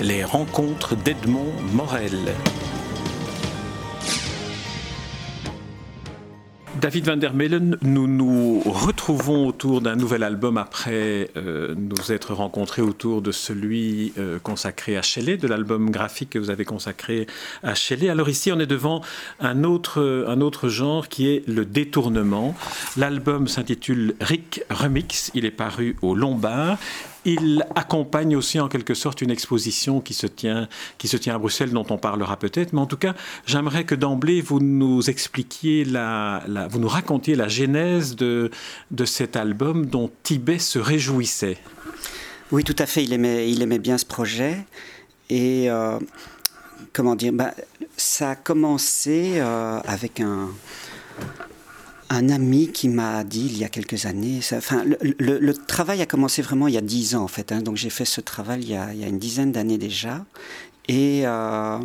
Les rencontres d'Edmond Morel. David Van der Mellen, nous nous retrouvons autour d'un nouvel album après euh, nous être rencontrés autour de celui euh, consacré à Shelley, de l'album graphique que vous avez consacré à Shelley. Alors ici, on est devant un autre, un autre genre qui est le détournement. L'album s'intitule Rick Remix, il est paru au Lombard il accompagne aussi en quelque sorte une exposition qui se tient, qui se tient à Bruxelles, dont on parlera peut-être. Mais en tout cas, j'aimerais que d'emblée vous nous expliquiez, la, vous nous racontiez la genèse de, de cet album dont Tibet se réjouissait. Oui, tout à fait. Il aimait, il aimait bien ce projet. Et euh, comment dire bah, Ça a commencé euh, avec un un ami qui m'a dit il y a quelques années, enfin, le, travail a commencé vraiment il y a dix ans en fait, hein. donc j'ai fait ce travail il y a, une dizaine d'années déjà, et, euh,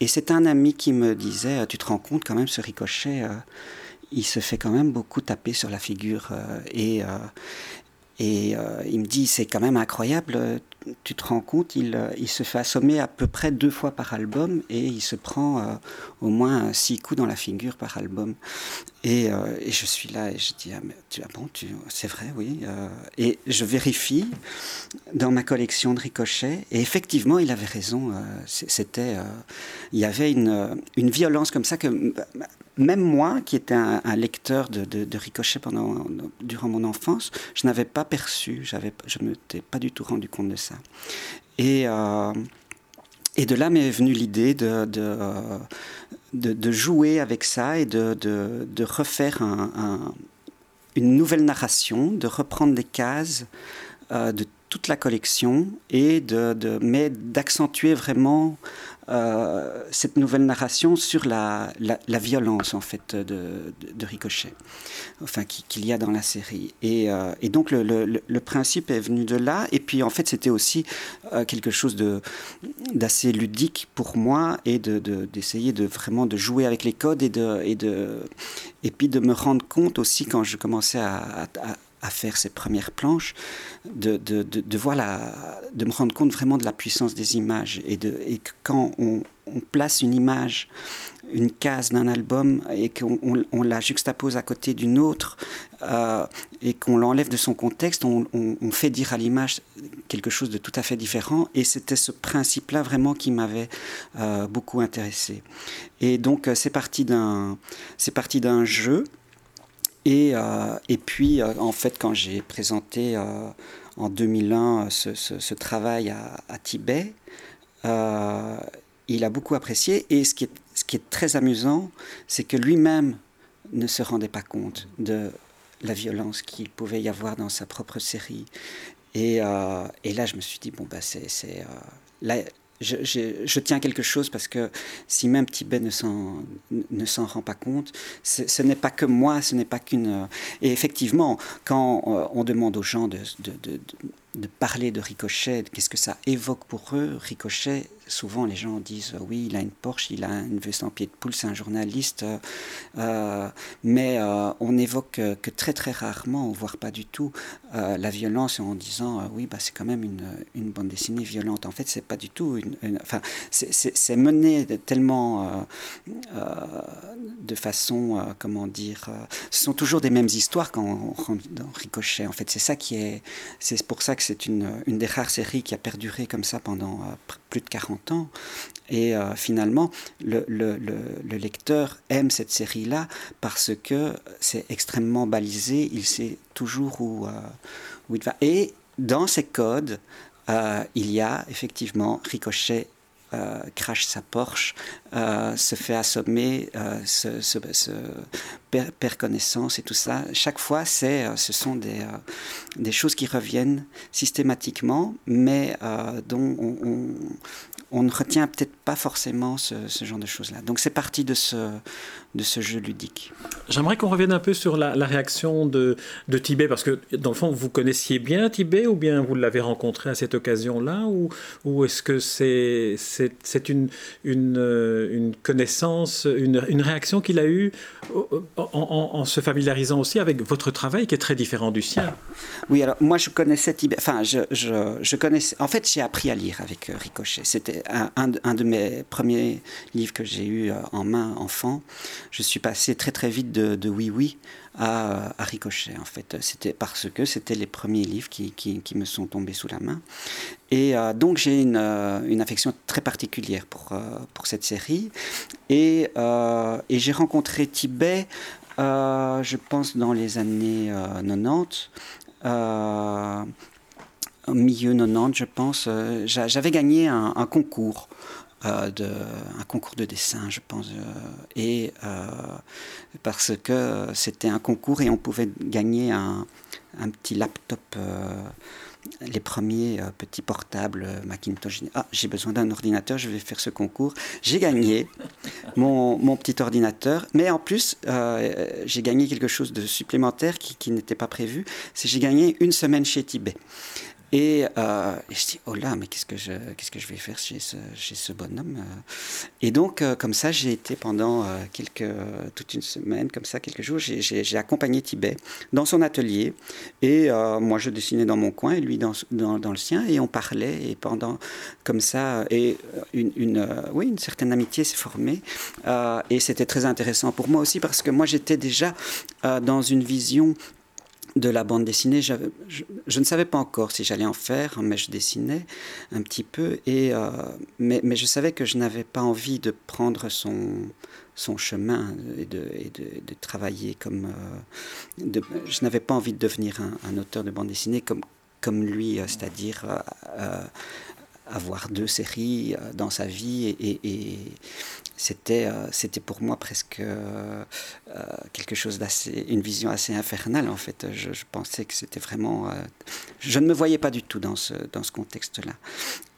et c'est un ami qui me disait, tu te rends compte quand même ce ricochet, euh, il se fait quand même beaucoup taper sur la figure, euh, et, il me dit, c'est quand même incroyable, tu te rends compte, il, se fait assommer à peu près deux fois par album et il se prend au moins six coups dans la figure par album. Et, et je suis là et je dis, ah, mais, ah bon, c'est vrai, oui. et je vérifie dans ma collection de ricochets et effectivement, il avait raison. C'était, il y avait une, une violence comme ça que même moi, qui étais un, lecteur de, de, Ricochet pendant, durant mon enfance, je n'avais pas perçu, j'avais, je ne m'étais pas du tout rendu compte de ça. Et, euh, et de là m'est venue l'idée de, de, jouer avec ça et de, refaire une nouvelle narration, de reprendre des cases euh, de toute la collection et de, mais d'accentuer vraiment euh, cette nouvelle narration sur la, la, violence en fait de, de, Ricochet, enfin qu'il y a dans la série. Et, euh, et donc le, principe est venu de là. Et puis en fait c'était aussi euh, quelque chose de d'assez ludique pour moi et de d'essayer de, vraiment de jouer avec les codes et de et de et puis de me rendre compte aussi quand je commençais à faire ces premières planches, de, de, de, voir de me rendre compte vraiment de la puissance des images. Et, de, et quand on, place une image, une case d'un album, et qu'on on, la juxtapose à côté d'une autre, euh, et qu'on l'enlève de son contexte, on, fait dire à l'image quelque chose de tout à fait différent. Et c'était ce principe-là vraiment qui m'avait euh, beaucoup intéressé. Et donc euh, c'est parti d'un jeu et, euh, et puis, euh, en fait, quand j'ai présenté euh, en 2001 ce, travail à, Tibet, il a beaucoup apprécié. Et ce qui est, ce qui est très amusant, c'est que lui-même ne se rendait pas compte de la violence qu'il pouvait y avoir dans sa propre série. Et, et là, je me suis dit, bon, bah, c'est je, tiens quelque chose parce que si même Tibet ne s'en, rend pas compte, ce n'est pas que moi, ce n'est pas qu'une... Et effectivement, quand euh, on demande aux gens de, de parler de Ricochet, qu'est-ce que ça évoque pour eux, Ricochet, souvent les gens disent euh, oui, il a une Porsche, il a une veste en pied de poule, c'est un journaliste, euh, mais on évoque que très très rarement, voire pas du tout, la violence en disant oui, bah, c'est quand même une, une, bande dessinée violente. En fait, c'est pas du tout une. enfin, c'est mené tellement de façon, comment dire, ce sont toujours des mêmes histoires quand on rentre dans Ricochet. En fait, c'est ça qui est, c'est pour ça que c'est une, une, des rares séries qui a perduré comme ça pendant plus de 40 ans. Et euh, finalement, le, le, le, lecteur aime cette série-là parce que c'est extrêmement balisé, il sait toujours où, euh, où il va. Et dans ces codes, euh, il y a effectivement Ricochet crache sa Porsche, se fait assommer, se, se, perd, connaissance et tout ça. Chaque fois, c'est, ce sont des, des choses qui reviennent systématiquement, mais dont on, on ne retient peut-être pas forcément ce, genre de choses-là. Donc c'est parti de ce, de ce jeu ludique. J'aimerais qu'on revienne un peu sur la, réaction de, de, Tibet, parce que dans le fond, vous connaissiez bien Tibet, ou bien vous l'avez rencontré à cette occasion-là, ou, ou est-ce que c'est une, une, une, connaissance, une, une réaction qu'il a eue en, se familiarisant aussi avec votre travail qui est très différent du sien? Oui, alors moi je connaissais Tibet, enfin je, je, je connaissais, en fait j'ai appris à lire avec euh, Ricochet. C'était un, un, de mes premiers livres que j'ai eu euh, en main enfant je suis passé très très vite de, Oui Oui à, Ricochet en fait. C'était parce que c'était les premiers livres qui, qui, me sont tombés sous la main. Et euh, donc j'ai une, euh, une, affection très particulière pour, euh, pour cette série. Et, et j'ai rencontré Tibet, je pense, dans les années 90 au milieu 90, je pense, j'avais gagné un, concours de, un concours de dessin, je pense, euh, et euh, parce que c'était un concours et on pouvait gagner un, un petit laptop, les premiers petits portables Macintosh. Ah, j'ai besoin d'un ordinateur, je vais faire ce concours. J'ai gagné mon, mon, petit ordinateur, mais en plus, j'ai gagné quelque chose de supplémentaire qui, qui n'était pas prévu, c'est j'ai gagné une semaine chez Tibet. Et, euh, je dis, oh là, mais qu'est-ce que je, qu'est-ce que je vais faire chez ce, chez ce bonhomme euh? Et donc, euh, comme ça, j'ai été pendant euh, quelques, toute une semaine, comme ça, quelques jours, j'ai, j'ai, accompagné Tibet dans son atelier. Et moi, je dessinais dans mon coin et lui dans, dans, dans, le sien. Et on parlait. Et pendant, comme ça, et une, une oui, une certaine amitié s'est formée. et c'était très intéressant pour moi aussi parce que moi, j'étais déjà dans une vision de la bande dessinée, je, ne savais pas encore si j'allais en faire, mais je dessinais un petit peu. Et, euh, mais, je savais que je n'avais pas envie de prendre son, son chemin et de, de, travailler comme. Euh, je n'avais pas envie de devenir un, auteur de bande dessinée comme, comme lui, euh, c'est-à-dire avoir deux séries dans sa vie. Et, c'était euh, c'était pour moi presque euh, euh, quelque chose d'assez une vision assez infernale en fait. Je, pensais que c'était vraiment je ne me voyais pas du tout dans ce dans ce contexte là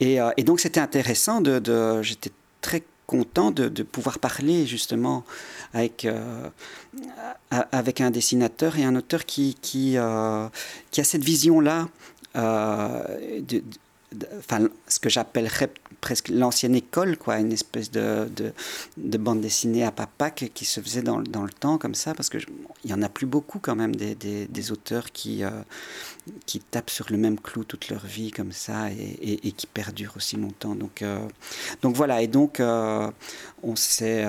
et, donc c'était intéressant de, j'étais très content de, pouvoir parler justement avec, avec un dessinateur et un auteur qui, qui, qui a cette vision-là enfin, ce que j'appellerais presque l'ancienne école, quoi, une espèce de, de, bande dessinée à papa qui, se faisait dans, dans, le temps comme ça, parce qu'il n'y en a plus beaucoup quand même des, des, auteurs qui, euh, qui tapent sur le même clou toute leur vie comme ça et, et, qui perdurent aussi longtemps. Donc, euh, donc voilà, et donc euh, on s'est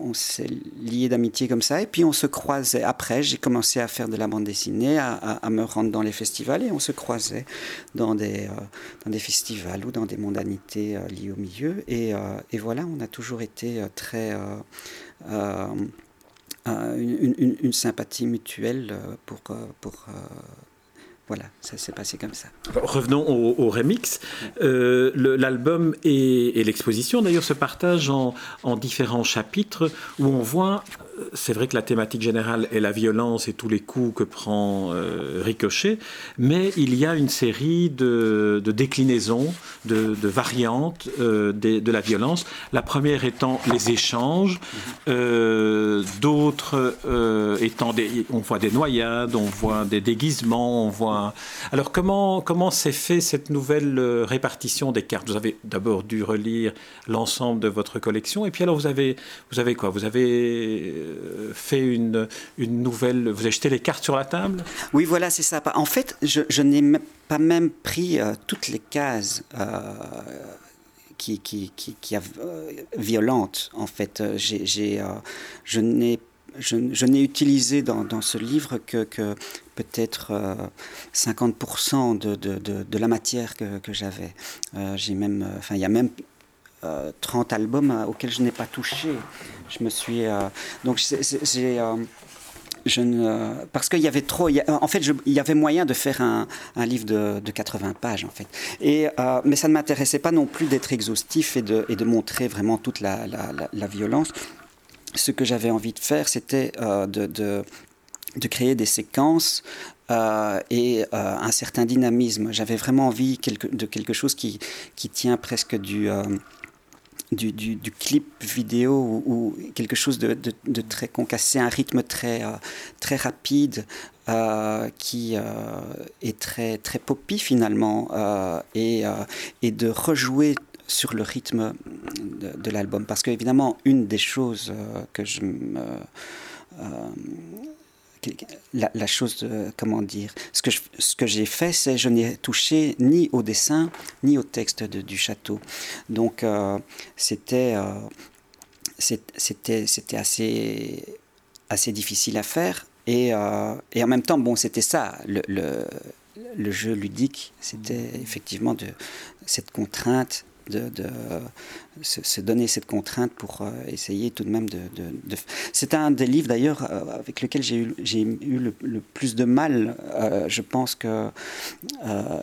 on s'est liés d'amitié comme ça, et puis on se croisait. Après, j'ai commencé à faire de la bande dessinée, à, à, me rendre dans les festivals, et on se croisait dans des, dans des festivals ou dans des mondanités liées au milieu. Et, et, voilà, on a toujours été très... Une, sympathie mutuelle pour, pour, voilà, ça s'est passé comme ça. Revenons au, remix. Euh, l'album et, l'exposition, d'ailleurs, se partagent en, en, différents chapitres où on voit c'est vrai que la thématique générale est la violence et tous les coups que prend euh, Ricochet, mais il y a une série de, déclinaisons, de, variantes euh, de, la violence. La première étant les échanges, euh, d'autres étant des, on voit des noyades, on voit des déguisements, on voit. Alors comment comment s'est fait cette nouvelle répartition des cartes? Vous avez d'abord dû relire l'ensemble de votre collection, et puis alors vous avez vous avez quoi? Vous avez euh, fait une, une nouvelle. Vous avez jeté les cartes sur la table? Oui, voilà, c'est ça. En fait, je, n'ai pas même pris euh, toutes les cases. Euh, qui, qui, qui, qui violentes en fait j'ai, je n'ai je, n'ai utilisé dans, ce livre que, que peut-être 50% de, de, de, la matière que, que j'avais. j'ai même, enfin, il y a même 30 albums auxquels je n'ai pas touché. Je me suis. Euh, donc, j'ai. Euh, je ne, parce qu'il y avait trop. en fait, il y avait moyen de faire un, livre de, 80 pages, en fait. Et, euh, mais ça ne m'intéressait pas non plus d'être exhaustif et de, et de, montrer vraiment toute la, la, violence. Ce que j'avais envie de faire, c'était euh, de, de, créer des séquences euh, et un certain dynamisme. J'avais vraiment envie de quelque chose qui, qui tient presque du du, clip vidéo ou, quelque chose de, de, très concassé, un rythme très, euh, rapide euh, qui euh, est très, très poppy finalement et, et de rejouer sur le rythme de, l'album. Parce qu'évidemment, une des choses que je me la, chose, comment dire, ce que, ce que j'ai fait, c'est je n'ai touché ni au dessin, ni au texte du château. Donc, euh, c'était, euh, c'était, c'était assez, assez difficile à faire. Et, euh, et en même temps, bon, c'était ça, le, le, le, jeu ludique, c'était effectivement de cette contrainte de, se, donner cette contrainte pour euh, essayer tout de même de... C'est un des livres d'ailleurs euh, avec lequel j'ai eu, eu le, plus de mal. Euh, je pense que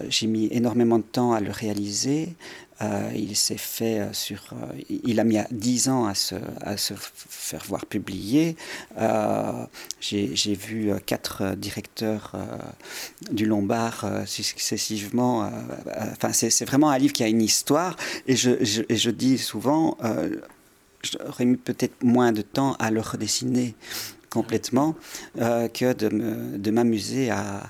j'ai mis énormément de temps à le réaliser. Euh, il s'est fait euh, sur. Euh, il a mis 10 ans à se, à se faire voir publier. J'ai vu quatre directeurs du Lombard successivement. Enfin, c'est vraiment un livre qui a une histoire. Et je, je, dis souvent, j'aurais mis peut-être moins de temps à le redessiner complètement que de m'amuser à,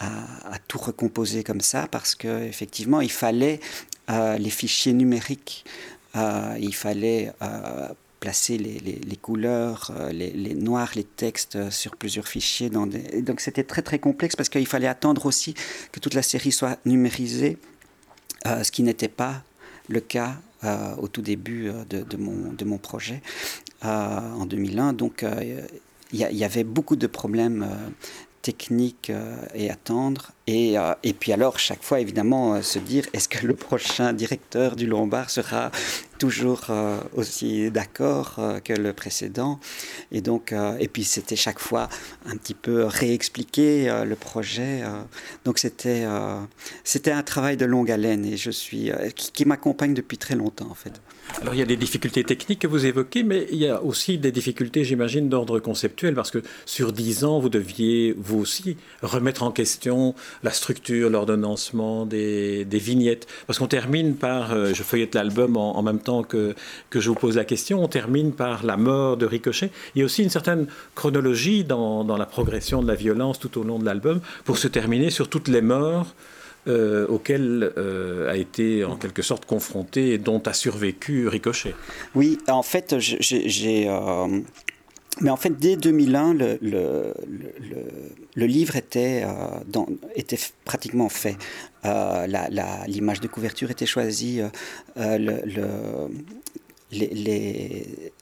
à, tout recomposer comme ça parce qu'effectivement, il fallait euh, les fichiers numériques, euh, il fallait euh, placer les, les, couleurs, les, les, noirs, les textes sur plusieurs fichiers. Dans Donc c'était très très complexe parce qu'il fallait attendre aussi que toute la série soit numérisée, ce qui n'était pas le cas au tout début de, de, mon, de mon projet en 2001. Donc il y, y, avait beaucoup de problèmes techniques et attendre. Et, euh, et, puis alors, chaque fois, évidemment, euh, se dire, est-ce que le prochain directeur du Lombard sera toujours euh, aussi d'accord que le précédent Et donc, et puis c'était chaque fois un petit peu réexpliquer le projet. donc c'était c'était un travail de longue haleine et je suis qui, m'accompagne depuis très longtemps en fait. Alors il y a des difficultés techniques que vous évoquez, mais il y a aussi des difficultés, j'imagine, d'ordre conceptuel, parce que sur dix ans, vous deviez vous aussi remettre en question la structure, l'ordonnancement des, vignettes. Parce qu'on termine par, euh, je feuillette l'album en, même temps que, je vous pose la question, on termine par la mort de Ricochet. Il y a aussi une certaine chronologie dans, la progression de la violence tout au long de l'album pour se terminer sur toutes les morts. Euh, auxquelles euh, a été en quelque sorte confronté et dont a survécu Ricochet. Oui, en fait, j'ai mais en fait, dès 2001, le, livre était, euh, était pratiquement fait. Euh, L'image de couverture était choisie. Euh, les,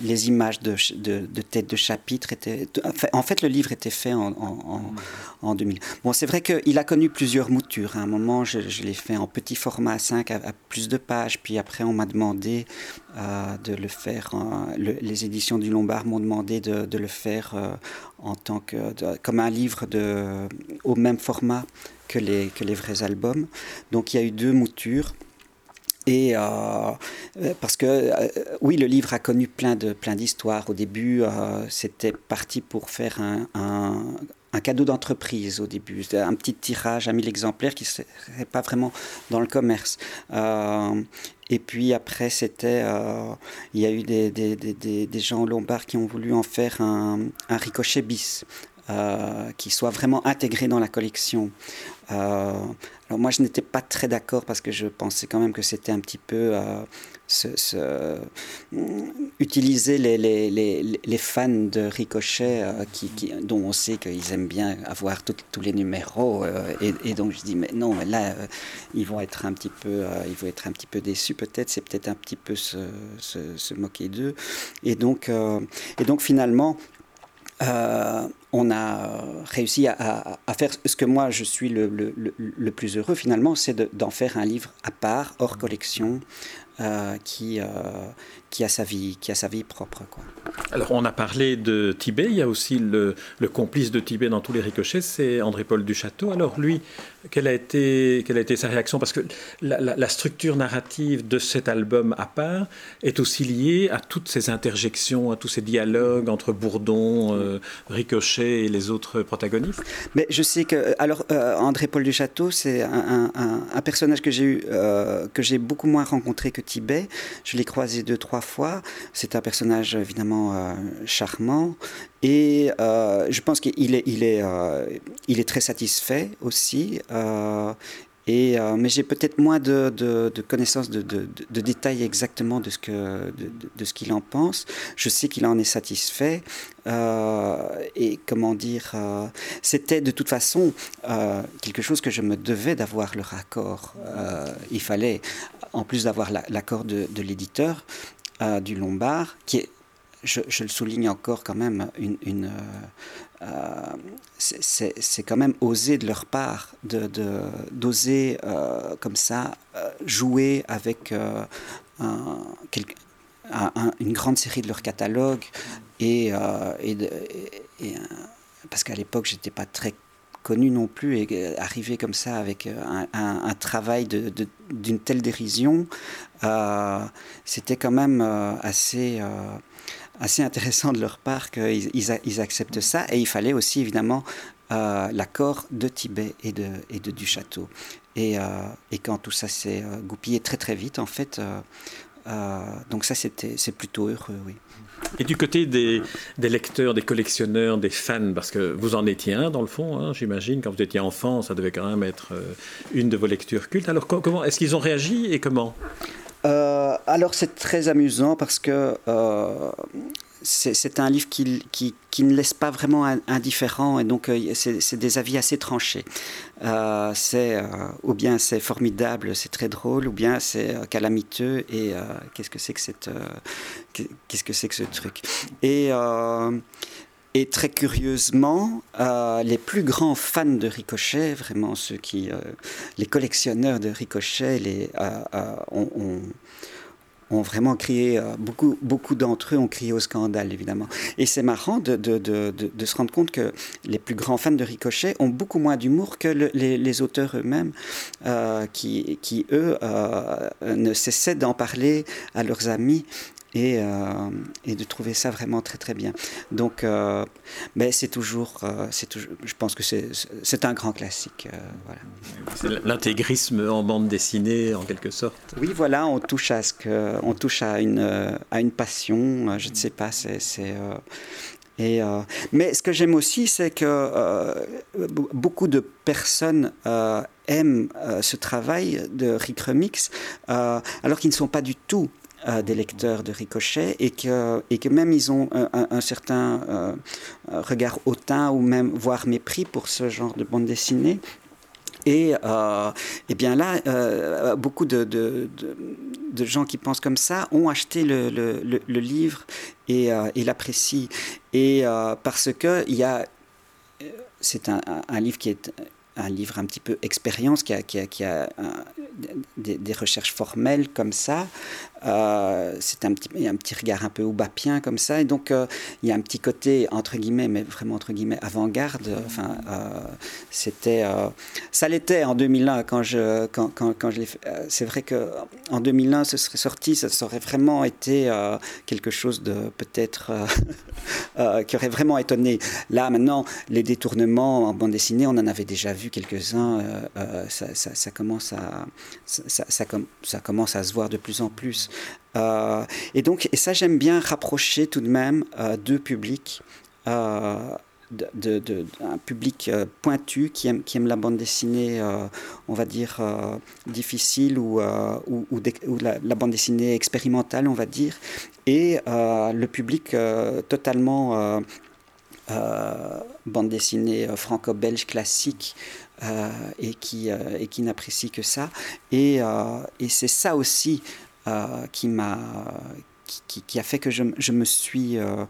les, images de, de, de tête de chapitre étaient. En fait, le livre était fait en, en, en 2000. Bon, c'est vrai qu'il a connu plusieurs moutures. À un moment, je, l'ai fait en petit format 5 à, plus de pages. Puis après, on m'a demandé euh, de le faire. les éditions du Lombard m'ont demandé de, de, le faire euh, en tant que comme un livre de, au même format que les, que les vrais albums. Donc, il y a eu deux moutures. Et euh, euh, parce que euh, oui, le livre a connu plein de plein d'histoires. Au début, c'était parti pour faire un, un, cadeau d'entreprise au début, un petit tirage à 1000 exemplaires qui ne pas vraiment dans le commerce. et puis après, c'était, il y a eu des, des, des, des, gens lombards qui ont voulu en faire un, un ricochet bis. qui soit vraiment intégré dans la collection. Euh, alors moi, je n'étais pas très d'accord parce que je pensais quand même que c'était un petit peu euh, utiliser les, les, les, les, fans de Ricochet, euh, qui, dont on sait qu'ils aiment bien avoir tous les numéros. Et, donc je dis, mais non, là, ils vont être un petit peu, ils vont être un petit peu déçus peut-être. C'est peut-être un petit peu se, se, se moquer d'eux. Et donc, et donc finalement, on a réussi à, faire ce que moi je suis le, le plus heureux finalement, c'est d'en faire un livre à part, hors collection, euh, qui, euh, qui, a sa vie, qui a sa vie propre. Quoi. Alors, on a parlé de Tibet, il y a aussi le, le complice de Tibet dans tous les ricochets, c'est André-Paul Duchâteau. Alors, lui, quelle a été, quelle a été sa réaction? Parce que la, structure narrative de cet album à part est aussi liée à toutes ces interjections, à tous ces dialogues entre Bourdon, euh, Ricochet et les autres protagonistes? Mais je sais que, alors, André-Paul Duchâteau, c'est un, personnage que j'ai eu, que j'ai beaucoup moins rencontré que Tibet. Je l'ai croisé deux, trois fois. C'est un personnage évidemment euh, charmant. Et euh, je pense qu'il est, il est, euh, il est très satisfait aussi. Et, mais j'ai peut-être moins de, connaissances, de, détails exactement de ce qu'il en pense. Je sais qu'il en est satisfait. et comment dire, c'était de toute façon quelque chose que je me devais d'avoir le raccord. il fallait en plus d'avoir l'accord de, l'éditeur euh, du Lombard, qui est, je, le souligne encore quand même, euh, euh, c'est quand même osé de leur part d'oser de, comme ça jouer avec une grande série de leur catalogue et, parce qu'à l'époque j'étais pas très connu non plus et euh, arriver comme ça avec euh, un, travail d'une telle dérision, euh, c'était quand même assez, assez intéressant de leur part qu'ils ils, acceptent ça. Et il fallait aussi évidemment l'accord de Tibet et de, et de du château. Et, quand tout ça s'est goupillé très très vite, en fait, donc ça c'est plutôt heureux, oui. Et du côté des, lecteurs, des collectionneurs, des fans, parce que vous en étiez un dans le fond, hein, j'imagine, quand vous étiez enfant, ça devait quand même être euh, une de vos lectures cultes. Alors comment est-ce qu'ils ont réagi et comment? Euh, Alors c'est très amusant parce que euh, c'est un livre qui, qui, qui, ne laisse pas vraiment indifférent et donc euh, c'est des avis assez tranchés. Ou bien c'est formidable, c'est très drôle, ou bien c'est calamiteux et qu'est-ce que c'est que qu'est-ce que que ce truc? Et et très curieusement, les plus grands fans de Ricochet, vraiment ceux qui, les collectionneurs de Ricochet, les, ont ont vraiment crié, euh, beaucoup, beaucoup d'entre eux ont crié au scandale, évidemment. Et c'est marrant de, se rendre compte que les plus grands fans de Ricochet ont beaucoup moins d'humour que les, auteurs eux-mêmes, euh, qui, qui, eux, euh, ne cessaient d'en parler à leurs amis et, euh, et, de trouver ça vraiment très très bien. Donc, euh, mais c'est toujours, euh, c'est toujours, je pense que c'est un grand classique. voilà. C'est l'intégrisme en bande dessinée en quelque sorte. Oui, voilà, on touche à ce que, on touche à une, à une passion. Je ne sais pas, c'est et, mais ce que j'aime aussi, c'est que beaucoup de personnes aiment ce travail de Rick Remix, alors qu'ils ne sont pas du tout des lecteurs de Ricochet et que, et que même ils ont un, certain euh, regard hautain ou même voire mépris pour ce genre de bande dessinée. Et, euh, et bien là, euh, beaucoup de, de, de, gens qui pensent comme ça ont acheté le, le, le, livre et, et l'apprécient. Et parce que il y a, c'est un, livre qui est un livre un petit peu expérience, qui a, qui a des, recherches formelles comme ça, euh, c'est un petit, un petit regard un peu oubapien comme ça. Et donc, euh, il y a un petit côté, entre guillemets, mais vraiment entre guillemets, avant-garde. Enfin, euh, c'était, ça l'était en 2001 quand je, quand, quand, quand je l'ai fait. C'est vrai qu'en 2001, ce serait sorti, ça aurait vraiment été quelque chose de peut-être qui aurait vraiment étonné. Là, maintenant, les détournements en bande dessinée, on en avait déjà vu quelques-uns. Ça, ça, ça, commence à, ça, ça, ça commence à se voir de plus en plus. Euh, et donc, et ça, j'aime bien rapprocher tout de même euh, deux publics. Euh, de, de, un public pointu qui aime, qui aime la bande dessinée, on va dire, difficile ou, ou, ou, la, bande dessinée expérimentale, on va dire, et le public totalement bande dessinée franco-belge classique et qui, et qui n'apprécie que ça. Et, et c'est ça aussi euh, qui m'a qui, qui, a fait que je, je me suis euh,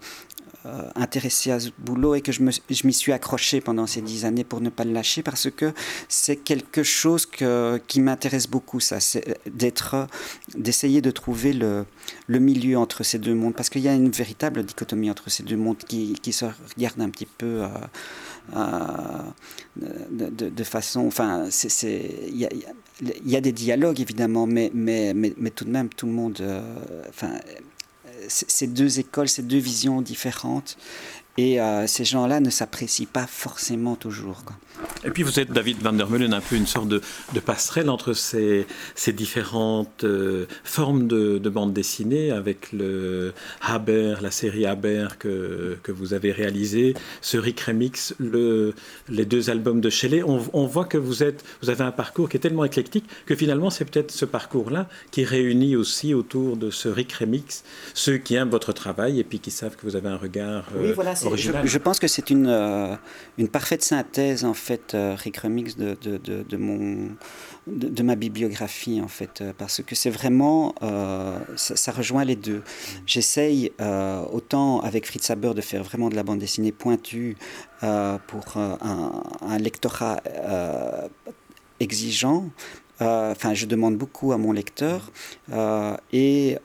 intéressé à ce boulot et que je m'y suis accroché pendant ces dix années pour ne pas le lâcher parce que c'est quelque chose que, qui m'intéresse beaucoup, ça, c'est d'essayer de trouver le, le milieu entre ces deux mondes parce qu'il y a une véritable dichotomie entre ces deux mondes qui, qui se regardent un petit peu de, de, façon. Enfin, il y a, des dialogues évidemment, mais, mais, mais, mais, tout de même, tout le monde. enfin, ces deux écoles, ces deux visions différentes. Et euh, ces gens-là ne s'apprécient pas forcément toujours. Et puis vous êtes, David Van der Meulen, un peu une sorte de, passerelle entre ces, ces différentes euh, formes de, bande dessinée, avec le Haber, la série Haber que, que vous avez réalisé, ce Rick Remix, le, les deux albums de Shelley. On, on, voit que vous, êtes, vous avez un parcours qui est tellement éclectique que finalement c'est peut-être ce parcours-là qui réunit aussi autour de ce Rick Remix ceux qui aiment votre travail et puis qui savent que vous avez un regard euh, oui, voilà, original. Je, je, pense que c'est une, euh, une parfaite synthèse en fait, euh, Rick Remix, de, de, de, mon, de, ma bibliographie, en fait, euh, parce que c'est vraiment, euh, ça, rejoint les deux. J'essaye, autant avec Fritz Haber, de faire vraiment de la bande dessinée pointue pour un, lectorat exigeant, enfin, je demande beaucoup à mon lecteur et,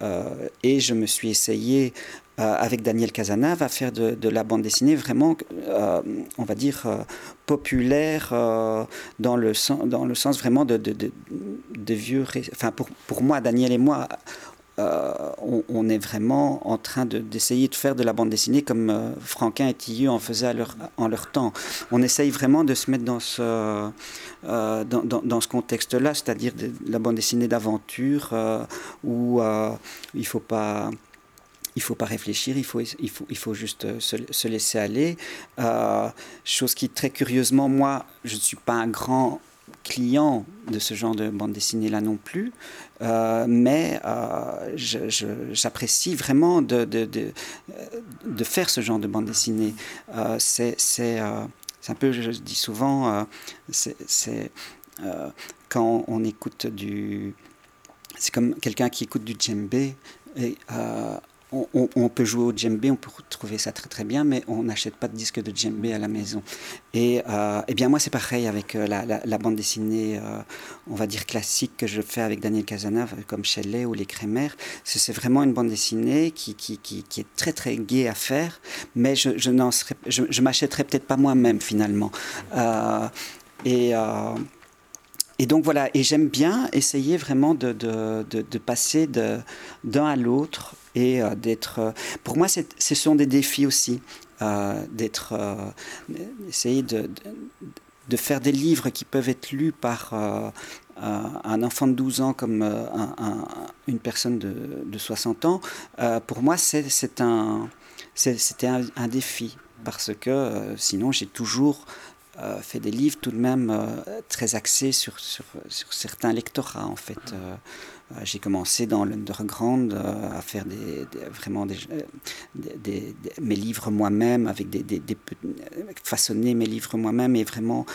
et je me suis essayé euh, avec Daniel Casanave à faire de, la bande dessinée vraiment, euh, on va dire, euh, populaire dans, le sens, dans le sens vraiment de, vieux... Enfin, pour, pour moi, Daniel et moi, on, est vraiment en train d'essayer de, faire de la bande dessinée comme Franquin et Tillieu en faisaient en leur temps. On essaye vraiment de se mettre dans ce, dans, dans, ce contexte-là, c'est-à-dire de, la bande dessinée d'aventure où il ne faut pas il faut pas réfléchir, il faut, il faut, il faut juste euh, se, laisser aller. Euh, chose qui, très curieusement, moi, je ne suis pas un grand client de ce genre de bande dessinée là non plus, euh, mais j'apprécie vraiment de, de, de, de, faire ce genre de bande dessinée. c'est un peu, je dis souvent, c'est quand on écoute du... C'est comme quelqu'un qui écoute du djembé et on, peut jouer au djembé, on peut trouver ça très très bien, mais on n'achète pas de disque de djembé à la maison. Et, euh, eh bien moi c'est pareil avec euh, la, bande dessinée, euh, on va dire classique que je fais avec Daniel Casanave, comme Shelley ou Les Crémères. C'est vraiment une bande dessinée qui, qui, est très très gaie à faire, mais je, je n'en je, je m'achèterai peut-être pas moi-même finalement. et et donc voilà, et j'aime bien essayer vraiment de, de, de, passer d'un à l'autre et euh, d'être... Euh, pour moi, ce sont des défis aussi, euh, d'être... essayer de, de, faire des livres qui peuvent être lus par un enfant de 12 ans comme une personne de, de 60 ans. pour moi, c'est un, c'était un, défi parce que sinon j'ai toujours fait des livres tout de même très axés sur, sur, sur, certains lectorats en fait. J'ai commencé dans l'underground à faire vraiment des, mes livres moi-même, avec des, façonner mes livres moi-même et vraiment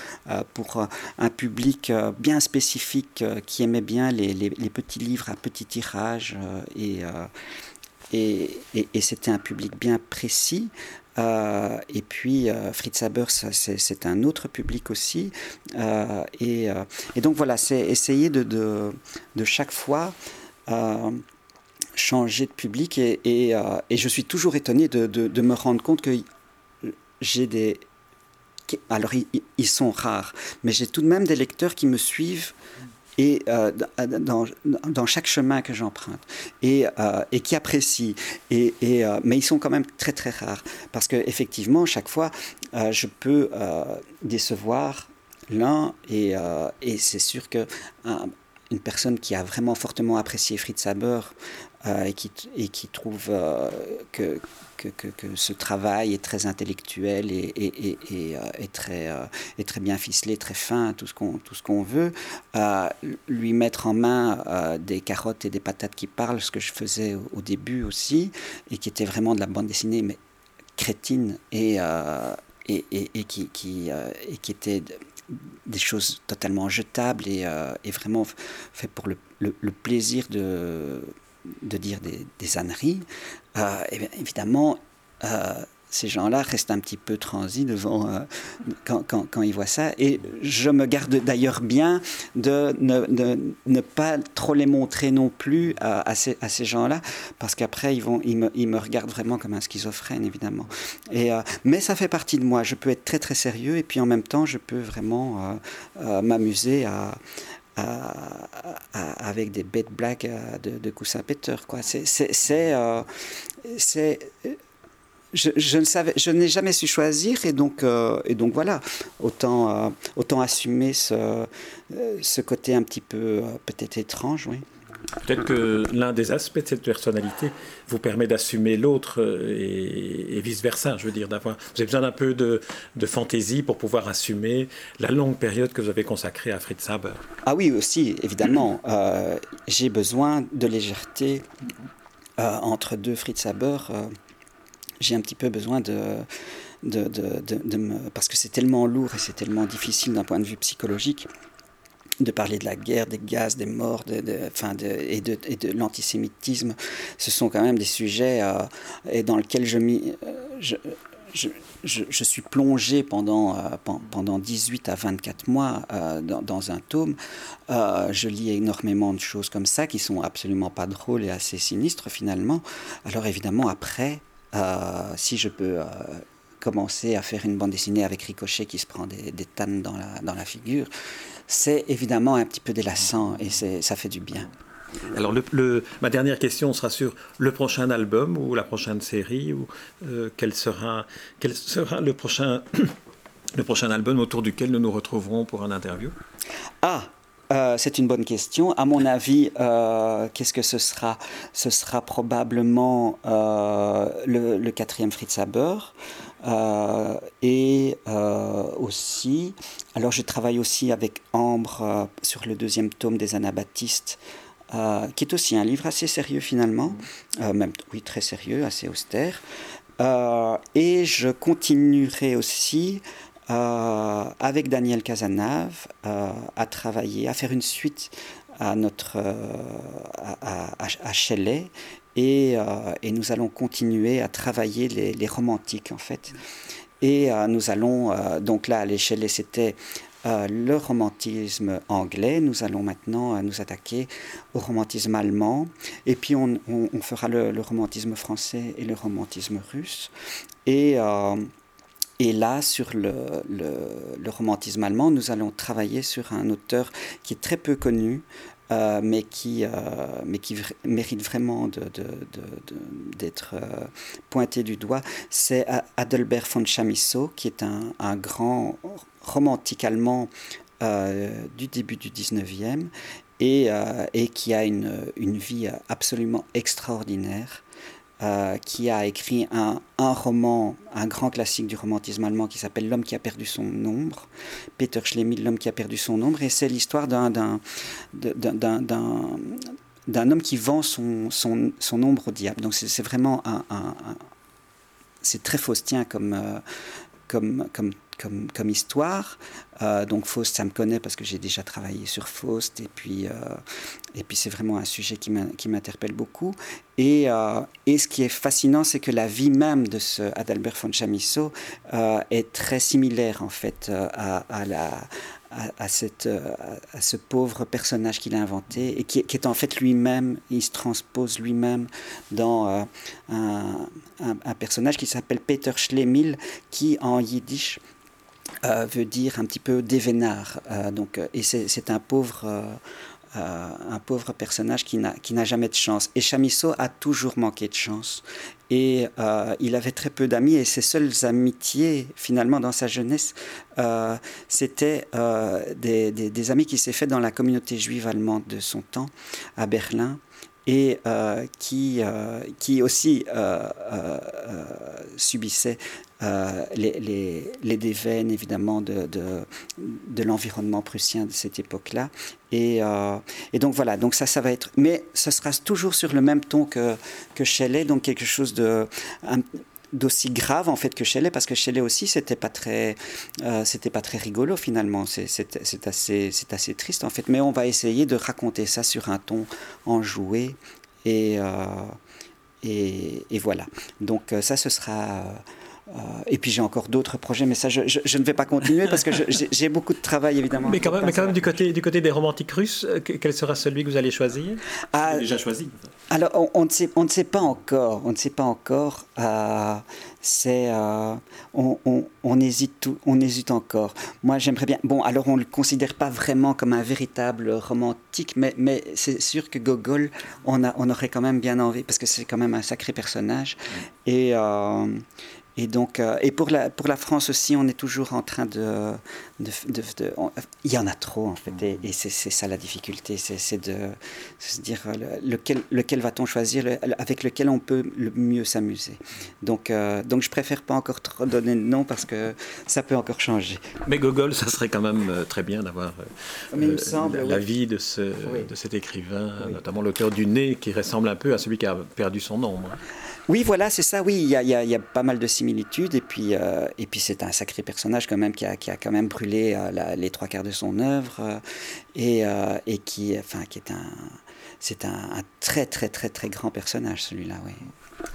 pour un public bien spécifique qui aimait bien les, petits livres à petit tirage et c'était un public bien précis. Euh, et puis euh, Fritz Haber, c'est un autre public aussi. Euh, et, donc voilà, c'est essayer de, chaque fois changer de public. Et, je suis toujours étonné de me rendre compte que j'ai des... Alors ils, sont rares, mais j'ai tout de même des lecteurs qui me suivent et euh, dans, dans, chaque chemin que j'emprunte et, euh, et, qui apprécient. Et, et euh, mais ils sont quand même très très rares parce que effectivement chaque fois je peux décevoir l'un et, et c'est sûr que une personne qui a vraiment fortement apprécié Fritz Haber et, qui, et qui trouve que que, que, ce travail est très intellectuel et, et, et, euh, très, euh, très bien ficelé, très fin, tout ce qu'on qu'on veut, euh, lui mettre en main des carottes et des patates qui parlent, ce que je faisais au, début aussi, et qui était vraiment de la bande dessinée, mais crétine, et, et, qui, qui, et qui était des choses totalement jetables et, et vraiment fait pour le, le plaisir de de dire des, des âneries, euh, eh évidemment, euh, ces gens-là restent un petit peu transis devant euh, quand, quand, quand, ils voient ça. Et je me garde d'ailleurs bien de ne, ne, pas trop les montrer non plus à, ces, à ces gens-là, parce qu'après, ils, ils, me, ils me regardent vraiment comme un schizophrène, évidemment. Et, mais ça fait partie de moi. Je peux être très, très sérieux, et puis en même temps, je peux vraiment m'amuser à, avec des bêtes blagues de, de Coussin Peter. Quoi. C'est, c'est, c'est, je, je, ne savais, je n'ai jamais su choisir et donc, euh, et donc voilà, autant, euh, autant assumer ce, euh, ce côté un petit peu peut-être étrange, oui. Peut-être que l'un des aspects de cette personnalité vous permet d'assumer l'autre et, et vice-versa. Je veux dire, d'avoir, vous avez besoin d'un peu de, fantaisie pour pouvoir assumer la longue période que vous avez consacrée à Fritz Haber. Ah oui, aussi, évidemment. Euh, j'ai besoin de légèreté euh, entre deux Fritz Haber j'ai un petit peu besoin de. Parce que c'est tellement lourd et c'est tellement difficile d'un point de vue psychologique de parler de la guerre, des gaz, des morts, de, enfin et de, l'antisémitisme. Ce sont quand même des sujets euh, dans lesquels je, euh, je, suis plongé pendant, euh, pendant 18 à 24 mois dans, dans, un tome. Je lis énormément de choses comme ça qui sont absolument pas drôles et assez sinistres finalement. Alors évidemment, après, si je peux commencer à faire une bande dessinée avec Ricochet qui se prend des, des tannes dans la, dans la figure, c'est évidemment un petit peu délassant et ça fait du bien. Alors, le, le, ma dernière question sera sur le prochain album ou la prochaine série, ou euh, quel, sera, quel sera le prochain, le prochain album autour duquel nous nous retrouverons pour un interview? Ah, euh, c'est une bonne question. À mon avis, euh, qu'est-ce que ce sera? Ce sera probablement euh, le, le, quatrième Fritz Haber. Euh, et euh, aussi, alors je travaille aussi avec Ambre sur le deuxième tome des Anabaptistes. qui est aussi un livre assez sérieux finalement, même oui très sérieux, assez austère. et je continuerai aussi euh, avec Daniel Casanave, euh, à travailler, à faire une suite à notre euh, à, à, à Shelley et, euh, et, nous allons continuer à travailler les, romantiques en fait. Et euh, nous allons donc là, les Shelley c'était le romantisme anglais. Nous allons maintenant nous attaquer au romantisme allemand. Et puis on, fera le, romantisme français et le romantisme russe. Et là, sur le, romantisme allemand, nous allons travailler sur un auteur qui est très peu connu, euh, mais, qui, euh, mais qui mérite vraiment d'être euh, pointé du doigt. C'est Adelbert von Chamisso, qui est un, un grand romantique allemand du début du 19e et, et qui a une, une vie absolument extraordinaire. Euh, qui a écrit un, un, roman, un grand classique du romantisme allemand qui s'appelle L'homme qui a perdu son ombre, Peter Schlemihl, L'homme qui a perdu son ombre, et c'est l'histoire d'un d'un homme qui vend son, son, son ombre au diable. Donc c'est vraiment un c'est très faustien comme, euh, comme, comme comme, histoire. Euh, donc Faust, ça me connaît parce que j'ai déjà travaillé sur Faust et puis, euh, puis c'est vraiment un sujet qui m'interpelle beaucoup. Et, euh, et ce qui est fascinant, c'est que la vie même de ce Adalbert von Chamisso euh, est très similaire en fait à, à la à, cette, à, ce pauvre personnage qu'il a inventé et qui, est en fait lui-même, il se transpose lui-même dans un, un, un, personnage qui s'appelle Peter Schlemihl, qui en yiddish euh, veut dire un petit peu dévénard. Euh, donc, et c'est un pauvre, euh, un pauvre personnage qui n'a jamais de chance. Et Chamisso a toujours manqué de chance. Et il avait très peu d'amis et ses seules amitiés, finalement, dans sa jeunesse, c'était des, des, des, amis qui s'est fait dans la communauté juive allemande de son temps, à Berlin et euh, qui, euh, qui aussi euh, subissait les, les, les déveines évidemment de, de, l'environnement prussien de cette époque-là. Et, et, donc voilà, donc ça, ça va être. Mais ça sera toujours sur le même ton que, que Shelley, donc quelque chose de. D'aussi grave en fait que Shelley parce que Shelley aussi c'était pas très euh, c'était pas très rigolo finalement. C'est assez c'est assez triste en fait. Mais on va essayer de raconter ça sur un ton enjoué et euh, et, et, voilà. Donc euh, ça ce sera et puis j'ai encore d'autres projets, mais ça, je, ne vais pas continuer parce que j'ai beaucoup de travail évidemment. Mais quand même, mais quand même du, côté, du côté des romantiques russes, quel sera celui que vous allez choisir? Ah, Déjà choisi Alors, on, ne sait, on ne sait pas encore. On ne sait pas encore. c'est, on, on, hésite tout, on hésite encore. Moi, j'aimerais bien. Bon, alors on ne le considère pas vraiment comme un véritable romantique, mais, mais c'est sûr que Gogol, on, a, on aurait quand même bien envie parce que c'est quand même un sacré personnage. Et et donc, euh, et pour la, pour la France aussi, on est toujours en train de. de, de, il y en a trop, en fait, et, c'est ça la difficulté, c'est de se dire euh, lequel, lequel va-t-on choisir, avec lequel on peut le mieux s'amuser. Donc, euh, donc, je préfère pas encore trop donner de nom parce que ça peut encore changer. Mais Gogol, ça serait quand même très bien d'avoir la, vie de, ce, de cet écrivain, notamment l'auteur du Nez, qui ressemble un peu à celui qui a perdu son nom. Oui, voilà, c'est ça. Oui, il y, y a, pas mal de similitudes. Et puis, euh, et puis c'est un sacré personnage quand même qui a, qui a quand même brûlé euh, les trois quarts de son œuvre euh, et, et, qui, enfin, qui est un, c'est un, un, très très très très grand personnage celui-là. Oui.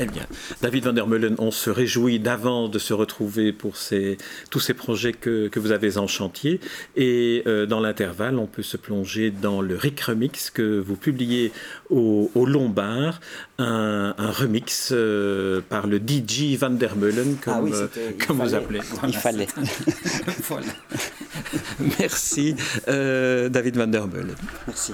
Eh bien, David Van der Meulen, on se réjouit d'avance de se retrouver pour ces, tous ces projets que, que, vous avez en chantier. Et euh, dans l'intervalle, on peut se plonger dans le Rick Remix que vous publiez au, au Lombard, un, un remix euh, par le DJ Van der Meulen, comme, ah oui, vous appelez. Il fallait. voilà. Merci, David Van der Meulen. Merci.